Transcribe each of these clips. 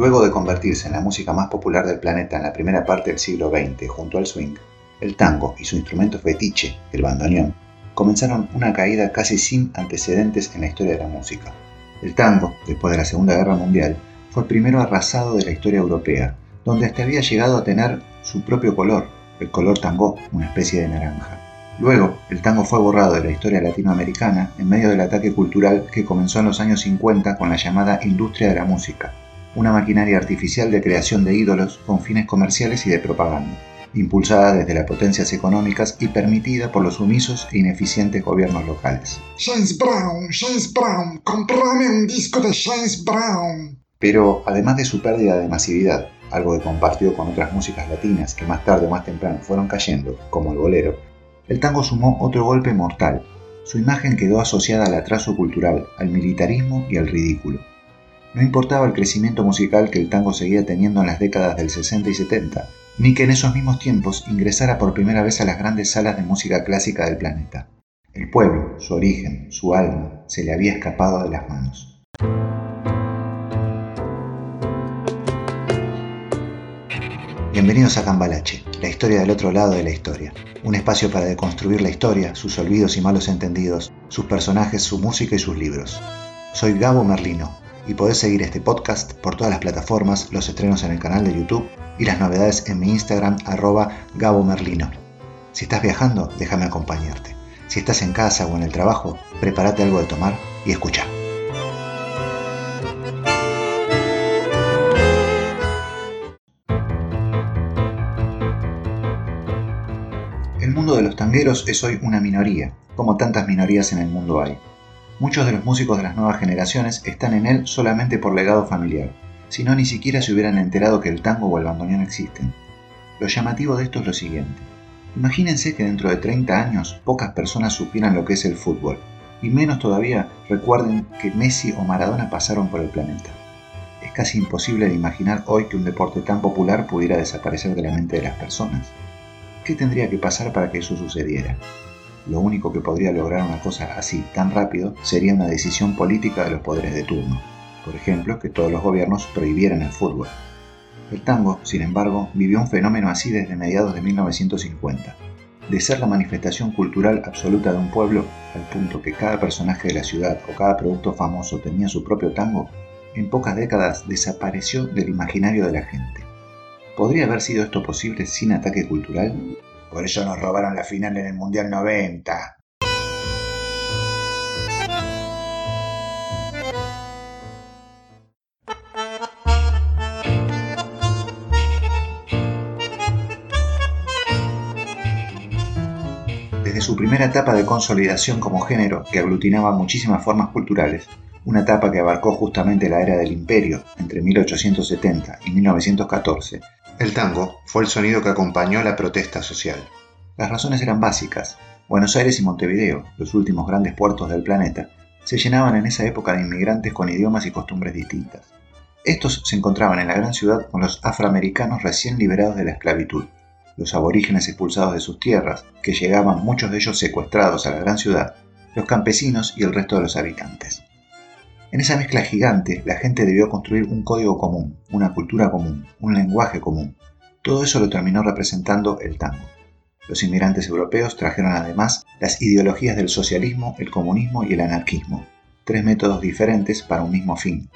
Luego de convertirse en la música más popular del planeta en la primera parte del siglo XX junto al swing, el tango y su instrumento fetiche, el bandoneón, comenzaron una caída casi sin antecedentes en la historia de la música. El tango, después de la Segunda Guerra Mundial, fue el primero arrasado de la historia europea, donde hasta había llegado a tener su propio color, el color tango, una especie de naranja. Luego, el tango fue borrado de la historia latinoamericana en medio del ataque cultural que comenzó en los años 50 con la llamada industria de la música, una maquinaria artificial de creación de ídolos con fines comerciales y de propaganda, impulsada desde las potencias económicas y permitida por los sumisos e ineficientes gobiernos locales. James Brown, James Brown, comprame un disco de James Brown. Pero además de su pérdida de masividad, algo que compartió con otras músicas latinas que más tarde o más temprano fueron cayendo, como el bolero, el tango sumó otro golpe mortal. Su imagen quedó asociada al atraso cultural, al militarismo y al ridículo. No importaba el crecimiento musical que el tango seguía teniendo en las décadas del 60 y 70, ni que en esos mismos tiempos ingresara por primera vez a las grandes salas de música clásica del planeta. El pueblo, su origen, su alma, se le había escapado de las manos. Bienvenidos a Cambalache, la historia del otro lado de la historia. Un espacio para deconstruir la historia, sus olvidos y malos entendidos, sus personajes, su música y sus libros. Soy Gabo Merlino y podés seguir este podcast por todas las plataformas, los estrenos en el canal de YouTube y las novedades en mi Instagram arroba Gabo Merlino. Si estás viajando, déjame acompañarte. Si estás en casa o en el trabajo, prepárate algo de tomar y escucha. El mundo de los tangueros es hoy una minoría, como tantas minorías en el mundo hay. Muchos de los músicos de las nuevas generaciones están en él solamente por legado familiar, si no ni siquiera se hubieran enterado que el tango o el bandoneón existen. Lo llamativo de esto es lo siguiente. Imagínense que dentro de 30 años pocas personas supieran lo que es el fútbol, y menos todavía recuerden que Messi o Maradona pasaron por el planeta. Es casi imposible de imaginar hoy que un deporte tan popular pudiera desaparecer de la mente de las personas. ¿Qué tendría que pasar para que eso sucediera? Lo único que podría lograr una cosa así tan rápido sería una decisión política de los poderes de turno. Por ejemplo, que todos los gobiernos prohibieran el fútbol. El tango, sin embargo, vivió un fenómeno así desde mediados de 1950. De ser la manifestación cultural absoluta de un pueblo, al punto que cada personaje de la ciudad o cada producto famoso tenía su propio tango, en pocas décadas desapareció del imaginario de la gente. ¿Podría haber sido esto posible sin ataque cultural? Por eso nos robaron la final en el Mundial 90. Desde su primera etapa de consolidación como género, que aglutinaba muchísimas formas culturales, una etapa que abarcó justamente la era del imperio, entre 1870 y 1914, el tango fue el sonido que acompañó la protesta social. Las razones eran básicas. Buenos Aires y Montevideo, los últimos grandes puertos del planeta, se llenaban en esa época de inmigrantes con idiomas y costumbres distintas. Estos se encontraban en la gran ciudad con los afroamericanos recién liberados de la esclavitud, los aborígenes expulsados de sus tierras, que llegaban muchos de ellos secuestrados a la gran ciudad, los campesinos y el resto de los habitantes. En esa mezcla gigante, la gente debió construir un código común, una cultura común, un lenguaje común. Todo eso lo terminó representando el tango. Los inmigrantes europeos trajeron además las ideologías del socialismo, el comunismo y el anarquismo, tres métodos diferentes para un mismo fin.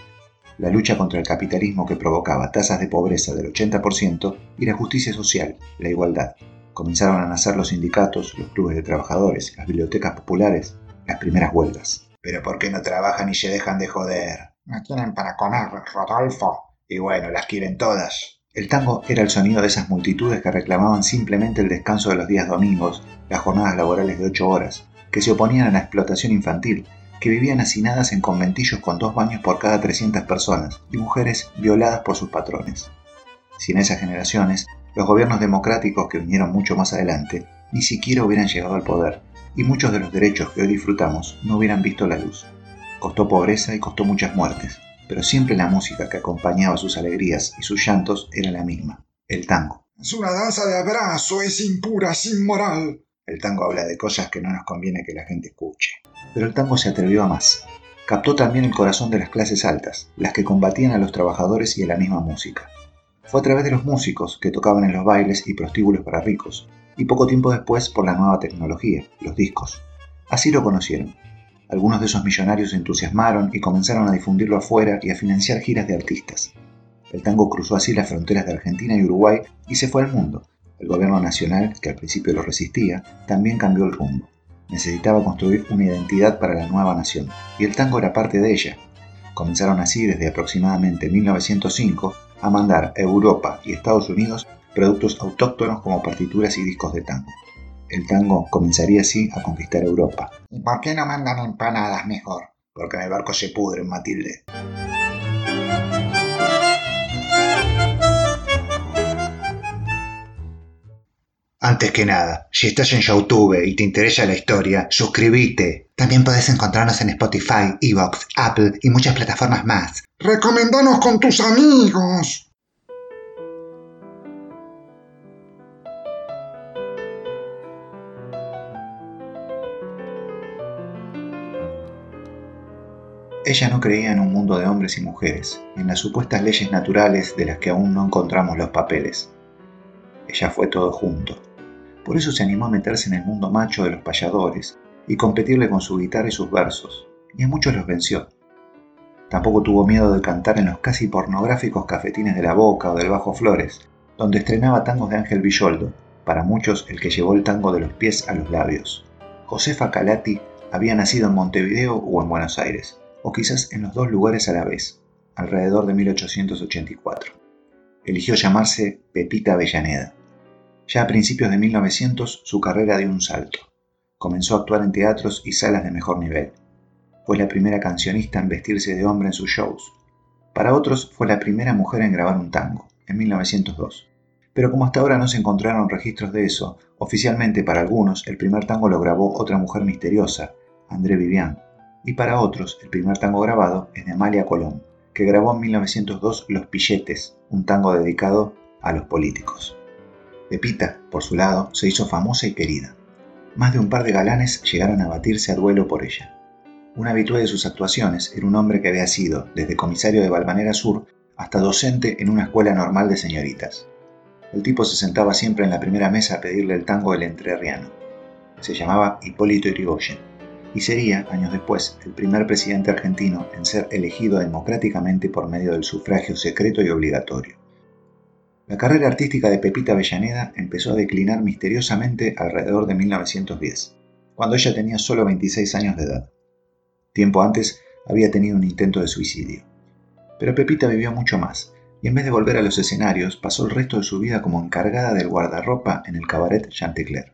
La lucha contra el capitalismo que provocaba tasas de pobreza del 80% y la justicia social, la igualdad. Comenzaron a nacer los sindicatos, los clubes de trabajadores, las bibliotecas populares, las primeras huelgas. Pero ¿por qué no trabajan y se dejan de joder? No tienen para comer, Rodolfo. Y bueno, las quieren todas. El tango era el sonido de esas multitudes que reclamaban simplemente el descanso de los días domingos, las jornadas laborales de ocho horas, que se oponían a la explotación infantil, que vivían hacinadas en conventillos con dos baños por cada 300 personas y mujeres violadas por sus patrones. Sin esas generaciones, los gobiernos democráticos que vinieron mucho más adelante ni siquiera hubieran llegado al poder y muchos de los derechos que hoy disfrutamos no hubieran visto la luz. Costó pobreza y costó muchas muertes, pero siempre la música que acompañaba sus alegrías y sus llantos era la misma, el tango. Es una danza de abrazo, es impura, es inmoral. El tango habla de cosas que no nos conviene que la gente escuche. Pero el tango se atrevió a más. captó también el corazón de las clases altas, las que combatían a los trabajadores y a la misma música. Fue a través de los músicos que tocaban en los bailes y prostíbulos para ricos, y poco tiempo después por la nueva tecnología, los discos. Así lo conocieron. Algunos de esos millonarios se entusiasmaron y comenzaron a difundirlo afuera y a financiar giras de artistas. El tango cruzó así las fronteras de Argentina y Uruguay y se fue al mundo. El gobierno nacional, que al principio lo resistía, también cambió el rumbo. Necesitaba construir una identidad para la nueva nación, y el tango era parte de ella. Comenzaron así desde aproximadamente 1905 a mandar a Europa y Estados Unidos productos autóctonos como partituras y discos de tango. El tango comenzaría así a conquistar Europa. ¿Y por qué no mandan empanadas mejor? Porque en el barco se pudren, Matilde. Antes que nada, si estás en YouTube y te interesa la historia, suscríbete. También puedes encontrarnos en Spotify, Evox, Apple y muchas plataformas más. Recomendanos con tus amigos. Ella no creía en un mundo de hombres y mujeres, en las supuestas leyes naturales de las que aún no encontramos los papeles. Ella fue todo junto. Por eso se animó a meterse en el mundo macho de los payadores y competirle con su guitarra y sus versos, y a muchos los venció. Tampoco tuvo miedo de cantar en los casi pornográficos cafetines de la Boca o del Bajo Flores, donde estrenaba tangos de Ángel Villoldo, para muchos el que llevó el tango de los pies a los labios. Josefa Calati había nacido en Montevideo o en Buenos Aires, o quizás en los dos lugares a la vez, alrededor de 1884. Eligió llamarse Pepita Avellaneda. Ya a principios de 1900 su carrera dio un salto. Comenzó a actuar en teatros y salas de mejor nivel fue la primera cancionista en vestirse de hombre en sus shows. Para otros fue la primera mujer en grabar un tango, en 1902. Pero como hasta ahora no se encontraron registros de eso, oficialmente para algunos el primer tango lo grabó otra mujer misteriosa, André Vivian, y para otros el primer tango grabado es de Amalia Colón, que grabó en 1902 Los Pilletes, un tango dedicado a los políticos. Pepita, por su lado, se hizo famosa y querida. Más de un par de galanes llegaron a batirse a duelo por ella. Un habitué de sus actuaciones era un hombre que había sido, desde comisario de Balvanera Sur hasta docente en una escuela normal de señoritas. El tipo se sentaba siempre en la primera mesa a pedirle el tango del entrerriano. Se llamaba Hipólito Yrigoyen y sería, años después, el primer presidente argentino en ser elegido democráticamente por medio del sufragio secreto y obligatorio. La carrera artística de Pepita Avellaneda empezó a declinar misteriosamente alrededor de 1910, cuando ella tenía solo 26 años de edad. Tiempo antes había tenido un intento de suicidio. Pero Pepita vivió mucho más, y en vez de volver a los escenarios, pasó el resto de su vida como encargada del guardarropa en el cabaret Chantecler.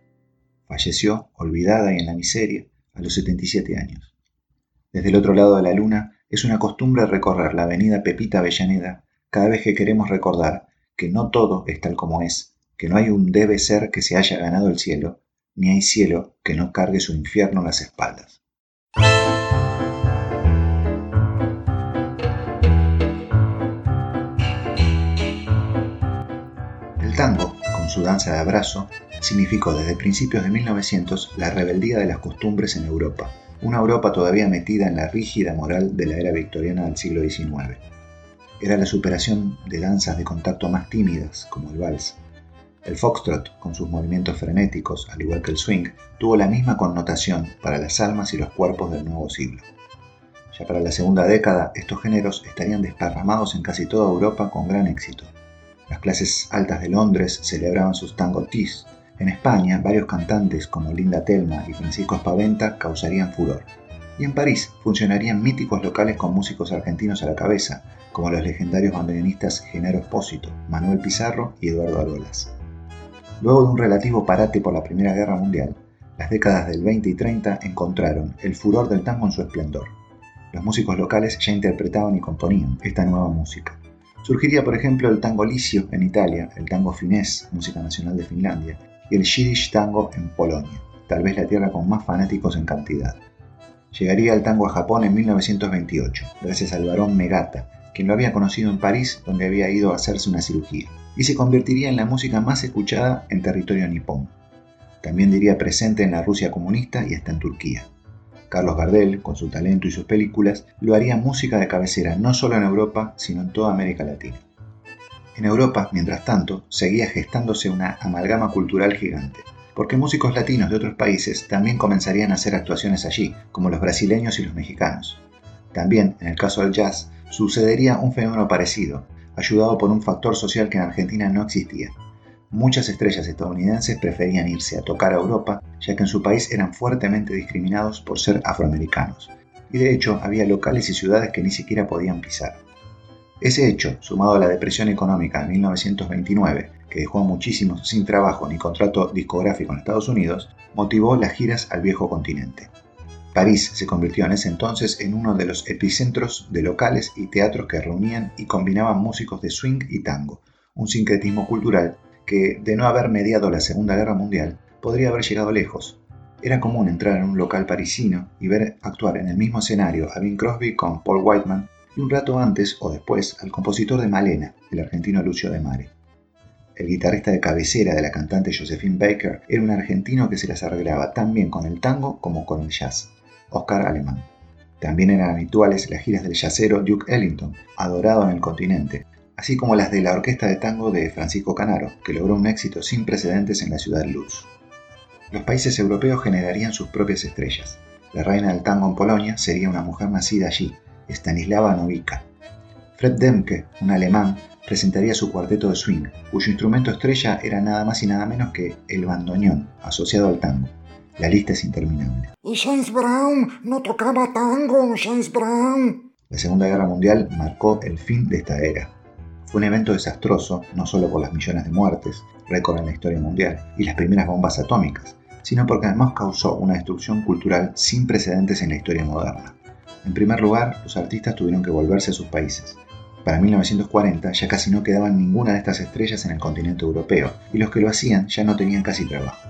Falleció, olvidada y en la miseria, a los 77 años. Desde el otro lado de la luna, es una costumbre recorrer la avenida Pepita Avellaneda cada vez que queremos recordar que no todo es tal como es, que no hay un debe ser que se haya ganado el cielo, ni hay cielo que no cargue su infierno las espaldas. tango, con su danza de abrazo, significó desde principios de 1900 la rebeldía de las costumbres en Europa, una Europa todavía metida en la rígida moral de la era victoriana del siglo XIX. Era la superación de danzas de contacto más tímidas, como el vals. El foxtrot, con sus movimientos frenéticos, al igual que el swing, tuvo la misma connotación para las almas y los cuerpos del nuevo siglo. Ya para la segunda década, estos géneros estarían desparramados en casi toda Europa con gran éxito. Las clases altas de Londres celebraban sus tango teas. En España, varios cantantes como Linda Telma y Francisco Espaventa causarían furor. Y en París funcionarían míticos locales con músicos argentinos a la cabeza, como los legendarios bandoneonistas Genaro Espósito, Manuel Pizarro y Eduardo Arolas. Luego de un relativo parate por la Primera Guerra Mundial, las décadas del 20 y 30 encontraron el furor del tango en su esplendor. Los músicos locales ya interpretaban y componían esta nueva música. Surgiría, por ejemplo, el tango licio en Italia, el tango finés, música nacional de Finlandia, y el Yiddish tango en Polonia, tal vez la tierra con más fanáticos en cantidad. Llegaría el tango a Japón en 1928, gracias al barón Megata, quien lo había conocido en París, donde había ido a hacerse una cirugía, y se convertiría en la música más escuchada en territorio nipón. También diría presente en la Rusia comunista y hasta en Turquía. Carlos Gardel, con su talento y sus películas, lo haría música de cabecera no solo en Europa, sino en toda América Latina. En Europa, mientras tanto, seguía gestándose una amalgama cultural gigante, porque músicos latinos de otros países también comenzarían a hacer actuaciones allí, como los brasileños y los mexicanos. También, en el caso del jazz, sucedería un fenómeno parecido, ayudado por un factor social que en Argentina no existía. Muchas estrellas estadounidenses preferían irse a tocar a Europa, ya que en su país eran fuertemente discriminados por ser afroamericanos, y de hecho había locales y ciudades que ni siquiera podían pisar. Ese hecho, sumado a la depresión económica de 1929, que dejó a muchísimos sin trabajo ni contrato discográfico en Estados Unidos, motivó las giras al viejo continente. París se convirtió en ese entonces en uno de los epicentros de locales y teatros que reunían y combinaban músicos de swing y tango, un sincretismo cultural que, de no haber mediado la Segunda Guerra Mundial, podría haber llegado lejos. Era común entrar en un local parisino y ver actuar en el mismo escenario a Bing Crosby con Paul Whiteman y un rato antes o después al compositor de Malena, el argentino Lucio de Mare. El guitarrista de cabecera de la cantante Josephine Baker era un argentino que se las arreglaba tan bien con el tango como con el jazz. Oscar Alemán. También eran habituales las giras del yacero Duke Ellington, adorado en el continente, así como las de la orquesta de tango de Francisco Canaro, que logró un éxito sin precedentes en la ciudad Luz. Los países europeos generarían sus propias estrellas. La reina del tango en Polonia sería una mujer nacida allí, Stanislava Novica. Fred Demke, un alemán, presentaría su cuarteto de swing, cuyo instrumento estrella era nada más y nada menos que el bandoneón, asociado al tango. La lista es interminable. Y James Brown no tocaba tango, James Brown. La Segunda Guerra Mundial marcó el fin de esta era. Fue un evento desastroso, no solo por las millones de muertes, récord en la historia mundial, y las primeras bombas atómicas, sino porque además causó una destrucción cultural sin precedentes en la historia moderna. En primer lugar, los artistas tuvieron que volverse a sus países. Para 1940 ya casi no quedaban ninguna de estas estrellas en el continente europeo, y los que lo hacían ya no tenían casi trabajo.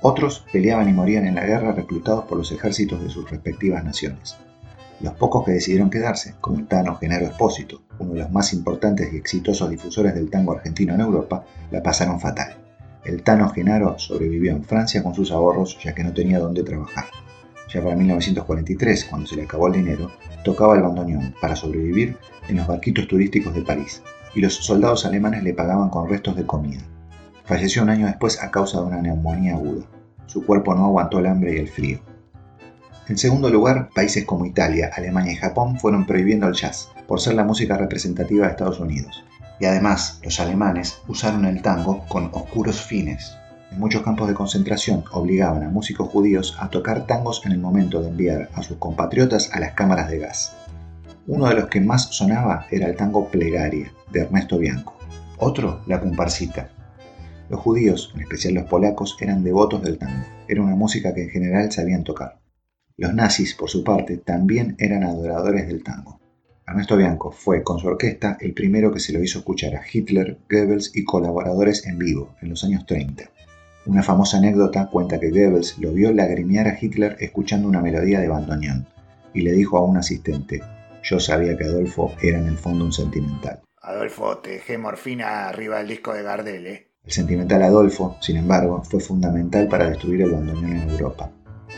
Otros peleaban y morían en la guerra reclutados por los ejércitos de sus respectivas naciones. Los pocos que decidieron quedarse, como el Tano Genaro Espósito, uno de los más importantes y exitosos difusores del tango argentino en Europa, la pasaron fatal. El Tano Genaro sobrevivió en Francia con sus ahorros ya que no tenía dónde trabajar. Ya para 1943, cuando se le acabó el dinero, tocaba el bandoneón para sobrevivir en los barquitos turísticos de París, y los soldados alemanes le pagaban con restos de comida. Falleció un año después a causa de una neumonía aguda. Su cuerpo no aguantó el hambre y el frío. En segundo lugar, países como Italia, Alemania y Japón fueron prohibiendo el jazz, por ser la música representativa de Estados Unidos. Y además, los alemanes usaron el tango con oscuros fines. En muchos campos de concentración obligaban a músicos judíos a tocar tangos en el momento de enviar a sus compatriotas a las cámaras de gas. Uno de los que más sonaba era el tango Plegaria, de Ernesto Bianco. Otro, la comparsita, los judíos, en especial los polacos, eran devotos del tango. Era una música que en general sabían tocar. Los nazis, por su parte, también eran adoradores del tango. Ernesto Bianco fue, con su orquesta, el primero que se lo hizo escuchar a Hitler, Goebbels y colaboradores en vivo, en los años 30. Una famosa anécdota cuenta que Goebbels lo vio lagrimear a Hitler escuchando una melodía de bandoneón, y le dijo a un asistente, yo sabía que Adolfo era en el fondo un sentimental. Adolfo, te dejé morfina arriba del disco de Gardel, ¿eh? El sentimental Adolfo, sin embargo, fue fundamental para destruir el bandoneón en Europa.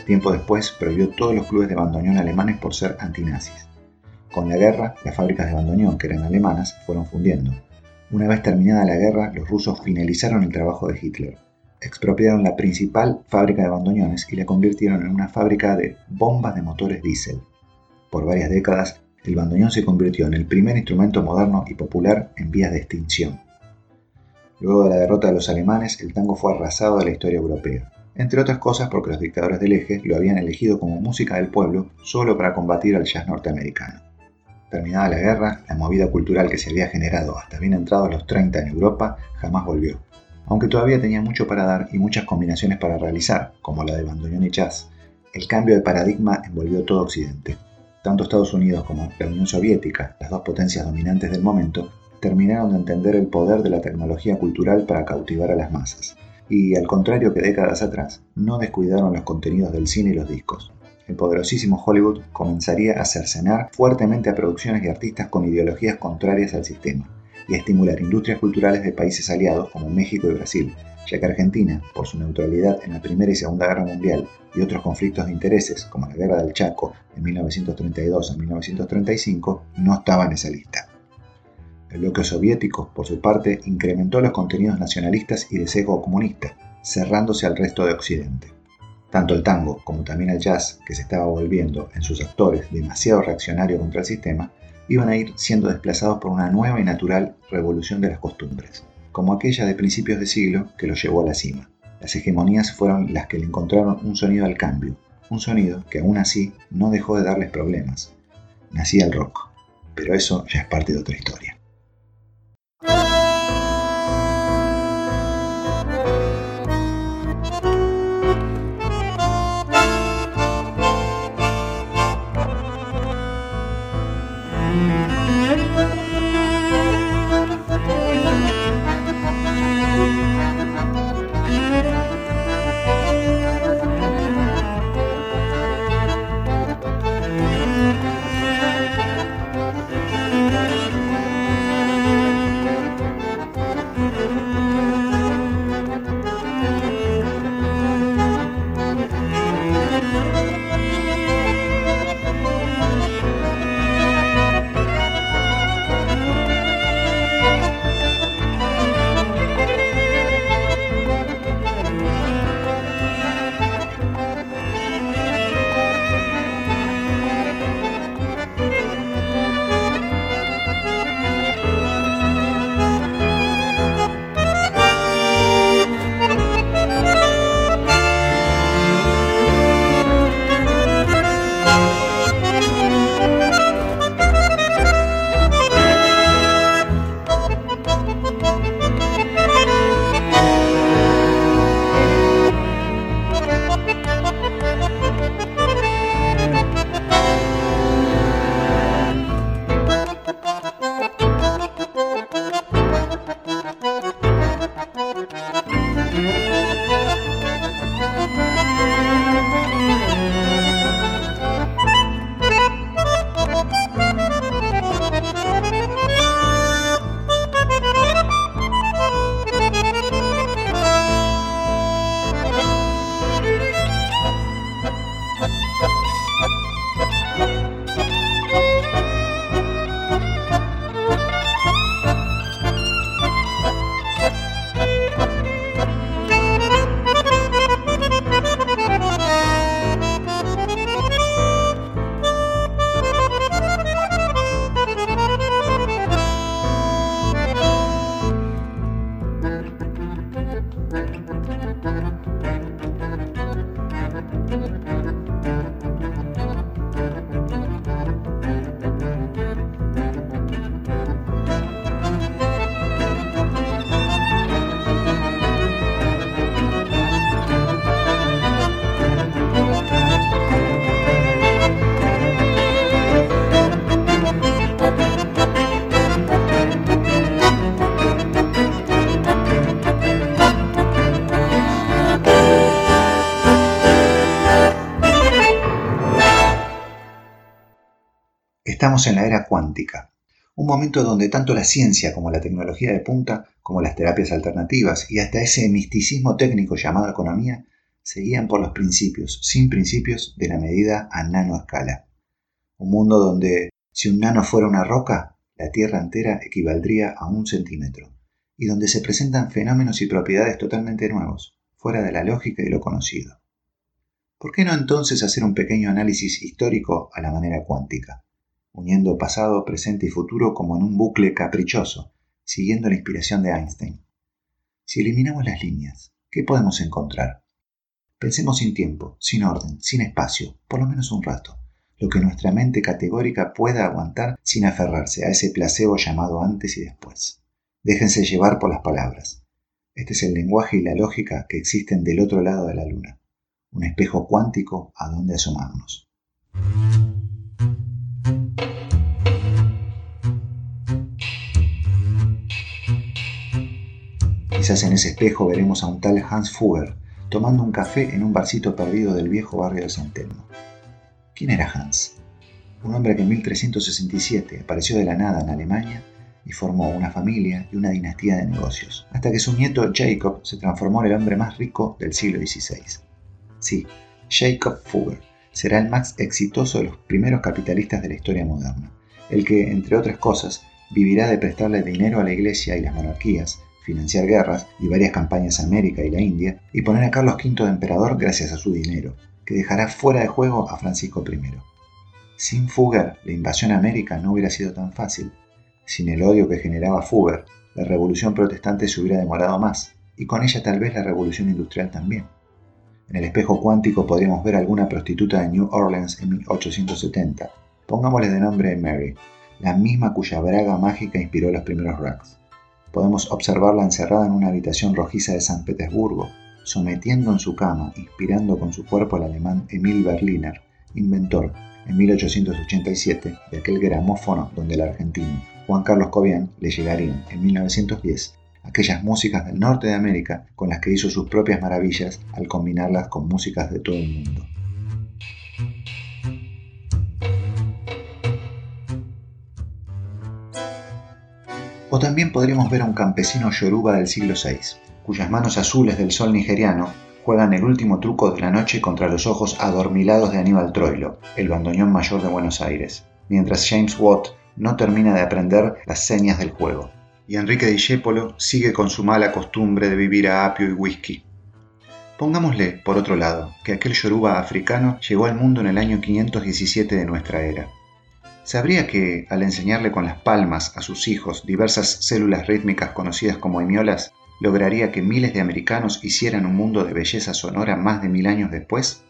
Tiempo después prohibió todos los clubes de bandoneón alemanes por ser antinazis. Con la guerra, las fábricas de bandoneón, que eran alemanas, fueron fundiendo. Una vez terminada la guerra, los rusos finalizaron el trabajo de Hitler. Expropiaron la principal fábrica de bandoneones y la convirtieron en una fábrica de bombas de motores diésel. Por varias décadas, el bandoneón se convirtió en el primer instrumento moderno y popular en vías de extinción. Luego de la derrota de los alemanes, el tango fue arrasado de la historia europea, entre otras cosas porque los dictadores del eje lo habían elegido como música del pueblo solo para combatir al jazz norteamericano. Terminada la guerra, la movida cultural que se había generado hasta bien entrados los 30 en Europa jamás volvió, aunque todavía tenía mucho para dar y muchas combinaciones para realizar, como la de bandoneón y jazz. El cambio de paradigma envolvió todo Occidente. Tanto Estados Unidos como la Unión Soviética, las dos potencias dominantes del momento, terminaron de entender el poder de la tecnología cultural para cautivar a las masas. Y al contrario que décadas atrás, no descuidaron los contenidos del cine y los discos. El poderosísimo Hollywood comenzaría a cercenar fuertemente a producciones y artistas con ideologías contrarias al sistema, y estimular industrias culturales de países aliados como México y Brasil, ya que Argentina, por su neutralidad en la Primera y Segunda Guerra Mundial y otros conflictos de intereses, como la Guerra del Chaco de 1932 a 1935, no estaba en esa lista. El bloque soviético, por su parte, incrementó los contenidos nacionalistas y de sesgo comunista, cerrándose al resto de Occidente. Tanto el tango como también el jazz, que se estaba volviendo en sus actores demasiado reaccionario contra el sistema, iban a ir siendo desplazados por una nueva y natural revolución de las costumbres, como aquella de principios de siglo que los llevó a la cima. Las hegemonías fueron las que le encontraron un sonido al cambio, un sonido que aún así no dejó de darles problemas. Nacía el rock, pero eso ya es parte de otra historia. Estamos en la era cuántica, un momento donde tanto la ciencia como la tecnología de punta, como las terapias alternativas y hasta ese misticismo técnico llamado economía, se guían por los principios, sin principios, de la medida a nanoescala. Un mundo donde si un nano fuera una roca, la Tierra entera equivaldría a un centímetro, y donde se presentan fenómenos y propiedades totalmente nuevos, fuera de la lógica y lo conocido. ¿Por qué no entonces hacer un pequeño análisis histórico a la manera cuántica? Uniendo pasado, presente y futuro como en un bucle caprichoso, siguiendo la inspiración de Einstein. Si eliminamos las líneas, ¿qué podemos encontrar? Pensemos sin tiempo, sin orden, sin espacio, por lo menos un rato, lo que nuestra mente categórica pueda aguantar sin aferrarse a ese placebo llamado antes y después. Déjense llevar por las palabras. Este es el lenguaje y la lógica que existen del otro lado de la luna, un espejo cuántico a donde asomarnos. Quizás en ese espejo veremos a un tal Hans Fugger tomando un café en un barcito perdido del viejo barrio de San Telmo. ¿Quién era Hans? Un hombre que en 1367 apareció de la nada en Alemania y formó una familia y una dinastía de negocios, hasta que su nieto Jacob se transformó en el hombre más rico del siglo XVI. Sí, Jacob Fugger será el más exitoso de los primeros capitalistas de la historia moderna, el que, entre otras cosas, vivirá de prestarle dinero a la iglesia y las monarquías, financiar guerras y varias campañas a América y la India, y poner a Carlos V de emperador gracias a su dinero, que dejará fuera de juego a Francisco I. Sin Fugger, la invasión a América no hubiera sido tan fácil. Sin el odio que generaba Fugger, la revolución protestante se hubiera demorado más, y con ella tal vez la revolución industrial también. En el espejo cuántico podríamos ver alguna prostituta de New Orleans en 1870. Pongámosle de nombre Mary, la misma cuya braga mágica inspiró los primeros racks. Podemos observarla encerrada en una habitación rojiza de San Petersburgo, sometiendo en su cama, inspirando con su cuerpo al alemán Emil Berliner, inventor en 1887 de aquel gramófono donde el argentino Juan Carlos Cobian le llegarían en 1910 aquellas músicas del norte de América con las que hizo sus propias maravillas al combinarlas con músicas de todo el mundo. O también podríamos ver a un campesino yoruba del siglo VI, cuyas manos azules del sol nigeriano juegan el último truco de la noche contra los ojos adormilados de Aníbal Troilo, el bandoneón mayor de Buenos Aires, mientras James Watt no termina de aprender las señas del juego y Enrique Discépolo sigue con su mala costumbre de vivir a apio y whisky. Pongámosle, por otro lado, que aquel yoruba africano llegó al mundo en el año 517 de nuestra era. ¿Sabría que, al enseñarle con las palmas a sus hijos diversas células rítmicas conocidas como hemiolas, lograría que miles de americanos hicieran un mundo de belleza sonora más de mil años después?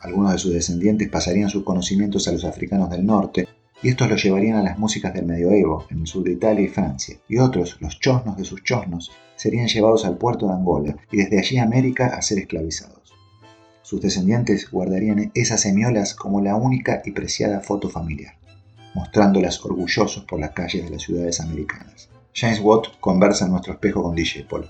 Algunos de sus descendientes pasarían sus conocimientos a los africanos del norte, y estos los llevarían a las músicas del medioevo, en el sur de Italia y Francia, y otros, los chosnos de sus chosnos, serían llevados al puerto de Angola y desde allí a América a ser esclavizados. Sus descendientes guardarían esas semiolas como la única y preciada foto familiar, mostrándolas orgullosos por las calles de las ciudades americanas. James Watt conversa en nuestro espejo con Polo.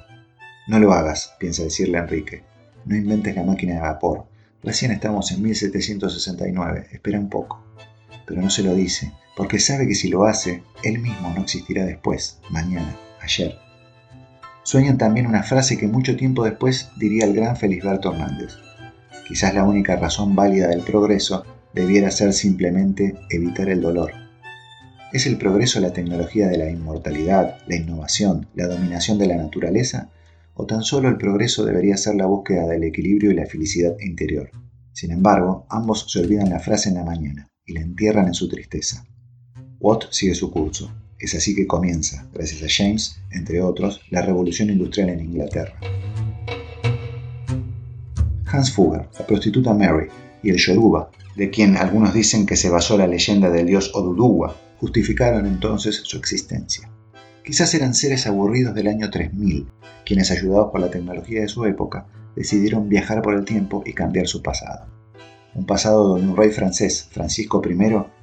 No lo hagas, piensa decirle a Enrique. No inventes la máquina de vapor. Recién estamos en 1769, espera un poco pero no se lo dice, porque sabe que si lo hace, él mismo no existirá después, mañana, ayer. Sueñan también una frase que mucho tiempo después diría el gran Felisberto Hernández. Quizás la única razón válida del progreso debiera ser simplemente evitar el dolor. ¿Es el progreso la tecnología de la inmortalidad, la innovación, la dominación de la naturaleza? ¿O tan solo el progreso debería ser la búsqueda del equilibrio y la felicidad interior? Sin embargo, ambos se olvidan la frase en la mañana y la entierran en su tristeza. Watt sigue su curso. Es así que comienza, gracias a James, entre otros, la revolución industrial en Inglaterra. Hans Fugger, la prostituta Mary y el Yoruba, de quien algunos dicen que se basó la leyenda del dios Oduduwa, justificaron entonces su existencia. Quizás eran seres aburridos del año 3000, quienes ayudados por la tecnología de su época, decidieron viajar por el tiempo y cambiar su pasado un pasado donde un rey francés, Francisco I,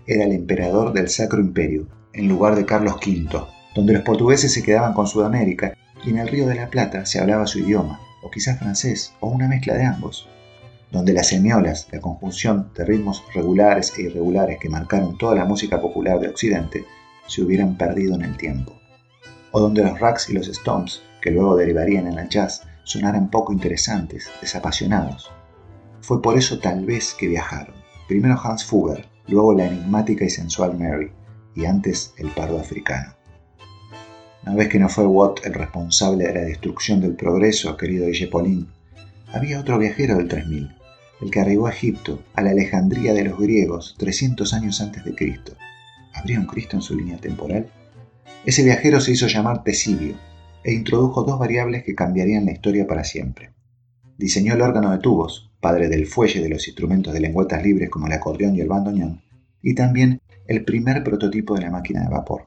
era el emperador del Sacro Imperio, en lugar de Carlos V, donde los portugueses se quedaban con Sudamérica y en el Río de la Plata se hablaba su idioma, o quizás francés, o una mezcla de ambos, donde las semiolas, la conjunción de ritmos regulares e irregulares que marcaron toda la música popular de Occidente, se hubieran perdido en el tiempo, o donde los racks y los stomps, que luego derivarían en el jazz, sonaran poco interesantes, desapasionados, fue por eso tal vez que viajaron. Primero Hans Fugger, luego la enigmática y sensual Mary, y antes el pardo africano. Una vez que no fue Watt el responsable de la destrucción del progreso, querido Guille había otro viajero del 3000, el que arribó a Egipto, a la Alejandría de los griegos, 300 años antes de Cristo. ¿Habría un Cristo en su línea temporal? Ese viajero se hizo llamar Tesibio e introdujo dos variables que cambiarían la historia para siempre. Diseñó el órgano de tubos, padre del fuelle de los instrumentos de lengüetas libres como el acordeón y el bandoneón, y también el primer prototipo de la máquina de vapor.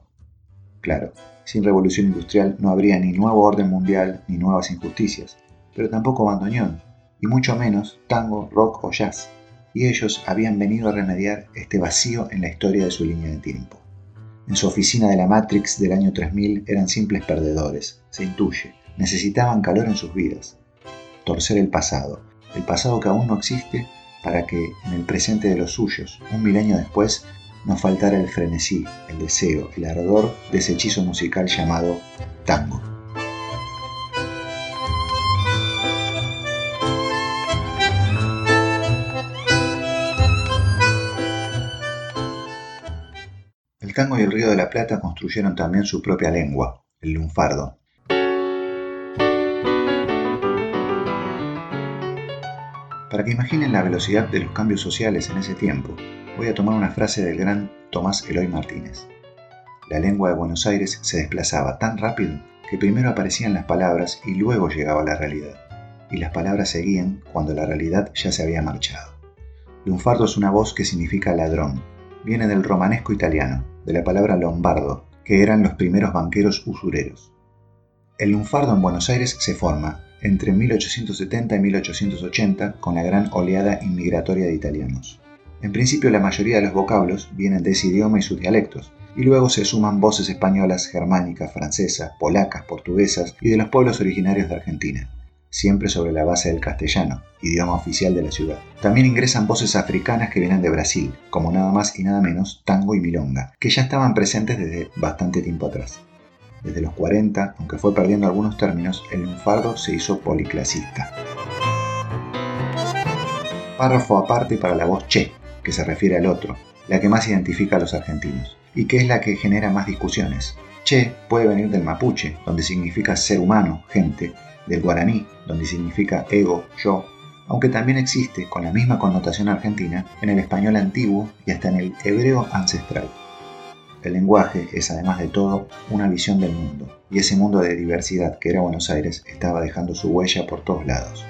Claro, sin revolución industrial no habría ni nuevo orden mundial ni nuevas injusticias, pero tampoco bandoneón, y mucho menos tango, rock o jazz, y ellos habían venido a remediar este vacío en la historia de su línea de tiempo. En su oficina de la Matrix del año 3000 eran simples perdedores, se intuye, necesitaban calor en sus vidas. Torcer el pasado, el pasado que aún no existe, para que en el presente de los suyos, un milenio después, no faltara el frenesí, el deseo, el ardor de ese hechizo musical llamado tango. El tango y el Río de la Plata construyeron también su propia lengua, el lunfardo. Para que imaginen la velocidad de los cambios sociales en ese tiempo, voy a tomar una frase del gran Tomás Eloy Martínez. La lengua de Buenos Aires se desplazaba tan rápido que primero aparecían las palabras y luego llegaba la realidad, y las palabras seguían cuando la realidad ya se había marchado. Lunfardo es una voz que significa ladrón, viene del romanesco italiano, de la palabra lombardo, que eran los primeros banqueros usureros. El lunfardo en Buenos Aires se forma entre 1870 y 1880 con la gran oleada inmigratoria de italianos. En principio la mayoría de los vocablos vienen de ese idioma y sus dialectos, y luego se suman voces españolas, germánicas, francesas, polacas, portuguesas y de los pueblos originarios de Argentina, siempre sobre la base del castellano, idioma oficial de la ciudad. También ingresan voces africanas que vienen de Brasil, como nada más y nada menos tango y milonga, que ya estaban presentes desde bastante tiempo atrás. Desde los 40, aunque fue perdiendo algunos términos, el lunfardo se hizo policlasista. Párrafo aparte para la voz che, que se refiere al otro, la que más identifica a los argentinos, y que es la que genera más discusiones. Che puede venir del mapuche, donde significa ser humano, gente, del guaraní, donde significa ego, yo, aunque también existe, con la misma connotación argentina, en el español antiguo y hasta en el hebreo ancestral. El lenguaje es, además de todo, una visión del mundo, y ese mundo de diversidad que era Buenos Aires estaba dejando su huella por todos lados.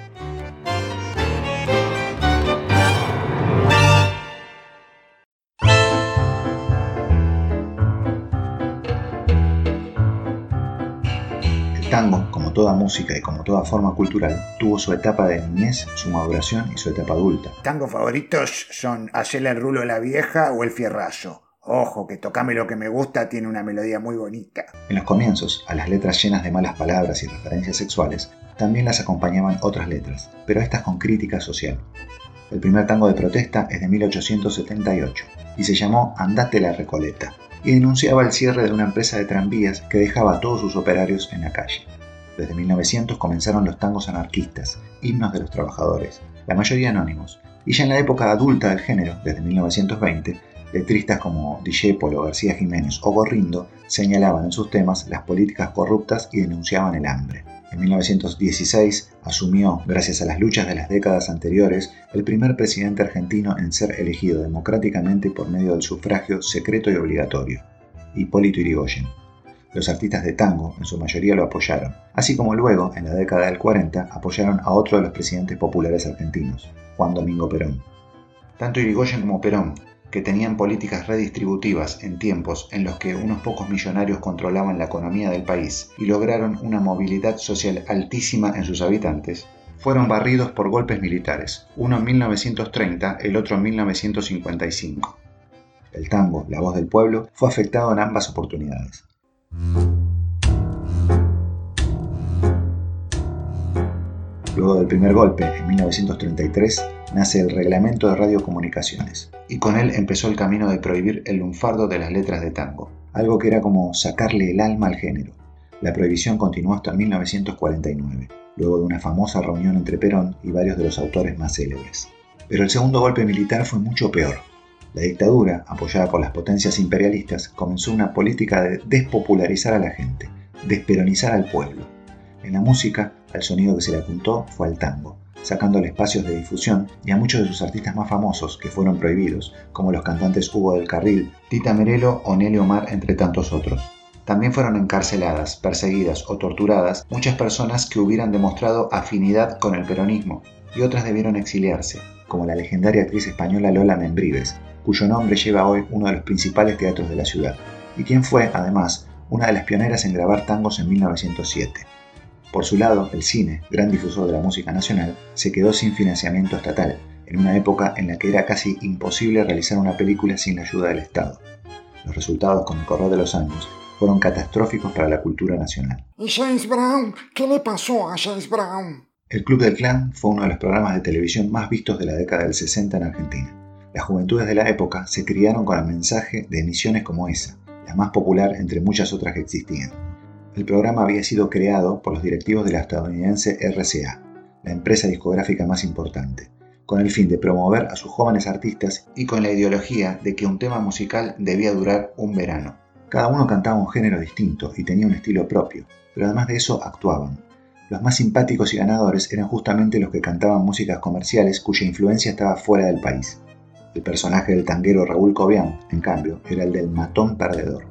El tango, como toda música y como toda forma cultural, tuvo su etapa de niñez, su maduración y su etapa adulta. Tangos favoritos son Hacerle el rulo a la vieja o El fierrazo. Ojo, que Tocame lo que me gusta tiene una melodía muy bonita. En los comienzos, a las letras llenas de malas palabras y referencias sexuales, también las acompañaban otras letras, pero estas con crítica social. El primer tango de protesta es de 1878 y se llamó Andate la Recoleta, y denunciaba el cierre de una empresa de tranvías que dejaba a todos sus operarios en la calle. Desde 1900 comenzaron los tangos anarquistas, himnos de los trabajadores, la mayoría anónimos, y ya en la época adulta del género, desde 1920, Letristas como Dijépolo, García Jiménez o Gorrindo señalaban en sus temas las políticas corruptas y denunciaban el hambre. En 1916 asumió, gracias a las luchas de las décadas anteriores, el primer presidente argentino en ser elegido democráticamente por medio del sufragio secreto y obligatorio, Hipólito Yrigoyen. Los artistas de tango, en su mayoría, lo apoyaron, así como luego, en la década del 40, apoyaron a otro de los presidentes populares argentinos, Juan Domingo Perón. Tanto Irigoyen como Perón que tenían políticas redistributivas en tiempos en los que unos pocos millonarios controlaban la economía del país y lograron una movilidad social altísima en sus habitantes, fueron barridos por golpes militares, uno en 1930, el otro en 1955. El tango, la voz del pueblo, fue afectado en ambas oportunidades. Luego del primer golpe, en 1933, nace el Reglamento de Radiocomunicaciones, y con él empezó el camino de prohibir el lunfardo de las letras de tango, algo que era como sacarle el alma al género. La prohibición continuó hasta 1949, luego de una famosa reunión entre Perón y varios de los autores más célebres. Pero el segundo golpe militar fue mucho peor. La dictadura, apoyada por las potencias imperialistas, comenzó una política de despopularizar a la gente, desperonizar al pueblo. En la música, al sonido que se le apuntó fue al tango, sacándole espacios de difusión y a muchos de sus artistas más famosos que fueron prohibidos, como los cantantes Hugo del Carril, Tita Merelo o Nelly Omar, entre tantos otros. También fueron encarceladas, perseguidas o torturadas muchas personas que hubieran demostrado afinidad con el peronismo, y otras debieron exiliarse, como la legendaria actriz española Lola Membrives, cuyo nombre lleva hoy uno de los principales teatros de la ciudad, y quien fue, además, una de las pioneras en grabar tangos en 1907. Por su lado, el cine, gran difusor de la música nacional, se quedó sin financiamiento estatal, en una época en la que era casi imposible realizar una película sin la ayuda del Estado. Los resultados con el correr de los años fueron catastróficos para la cultura nacional. ¿Y James Brown? ¿Qué le pasó a James Brown? El Club del Clan fue uno de los programas de televisión más vistos de la década del 60 en Argentina. Las juventudes de la época se criaron con el mensaje de emisiones como esa, la más popular entre muchas otras que existían. El programa había sido creado por los directivos de la estadounidense RCA, la empresa discográfica más importante, con el fin de promover a sus jóvenes artistas y con la ideología de que un tema musical debía durar un verano. Cada uno cantaba un género distinto y tenía un estilo propio, pero además de eso actuaban. Los más simpáticos y ganadores eran justamente los que cantaban músicas comerciales cuya influencia estaba fuera del país. El personaje del tanguero Raúl Cobian, en cambio, era el del matón perdedor.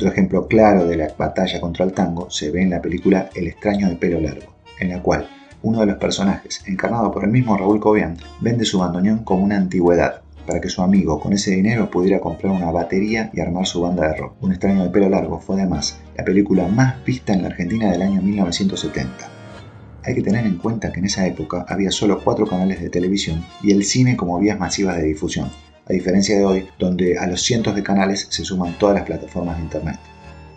Otro ejemplo claro de la batalla contra el tango se ve en la película El extraño de pelo largo, en la cual uno de los personajes, encarnado por el mismo Raúl Cobian, vende su bandoneón como una antigüedad, para que su amigo con ese dinero pudiera comprar una batería y armar su banda de rock. Un extraño de pelo largo fue además la película más vista en la Argentina del año 1970. Hay que tener en cuenta que en esa época había solo cuatro canales de televisión y el cine como vías masivas de difusión, a diferencia de hoy, donde a los cientos de canales se suman todas las plataformas de Internet.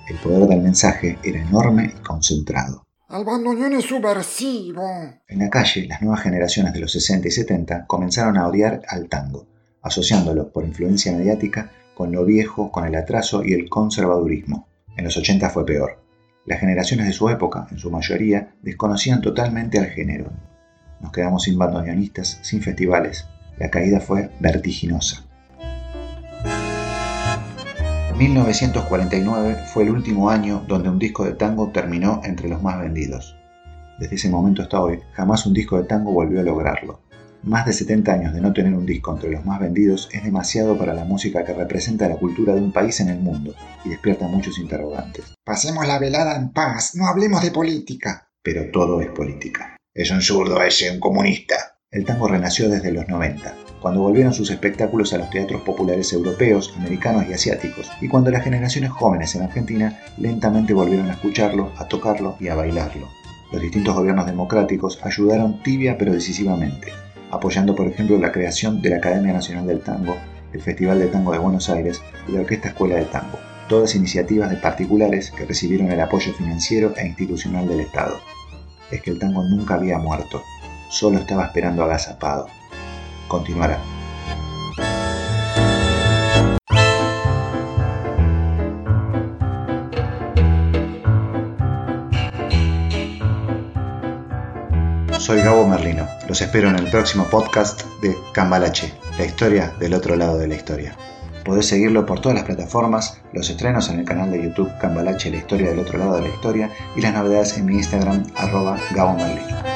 El poder del mensaje era enorme y concentrado. El bandoneón es subversivo. En la calle, las nuevas generaciones de los 60 y 70 comenzaron a odiar al tango, asociándolo por influencia mediática con lo viejo, con el atraso y el conservadurismo. En los 80 fue peor. Las generaciones de su época, en su mayoría, desconocían totalmente al género. Nos quedamos sin bandoneonistas, sin festivales, la caída fue vertiginosa. 1949 fue el último año donde un disco de tango terminó entre los más vendidos. Desde ese momento hasta hoy, jamás un disco de tango volvió a lograrlo. Más de 70 años de no tener un disco entre los más vendidos es demasiado para la música que representa la cultura de un país en el mundo y despierta muchos interrogantes. Pasemos la velada en paz, no hablemos de política. Pero todo es política. Es un zurdo ese, un comunista el tango renació desde los 90, cuando volvieron sus espectáculos a los teatros populares europeos, americanos y asiáticos, y cuando las generaciones jóvenes en Argentina lentamente volvieron a escucharlo, a tocarlo y a bailarlo. Los distintos gobiernos democráticos ayudaron tibia pero decisivamente, apoyando por ejemplo la creación de la Academia Nacional del Tango, el Festival de Tango de Buenos Aires y la Orquesta Escuela de Tango, todas iniciativas de particulares que recibieron el apoyo financiero e institucional del Estado. Es que el tango nunca había muerto, solo estaba esperando agazapado. Continuará. Soy Gabo Merlino. Los espero en el próximo podcast de Cambalache, la historia del otro lado de la historia. Podés seguirlo por todas las plataformas, los estrenos en el canal de YouTube Cambalache, la historia del otro lado de la historia y las novedades en mi Instagram arroba Gabo Merlino.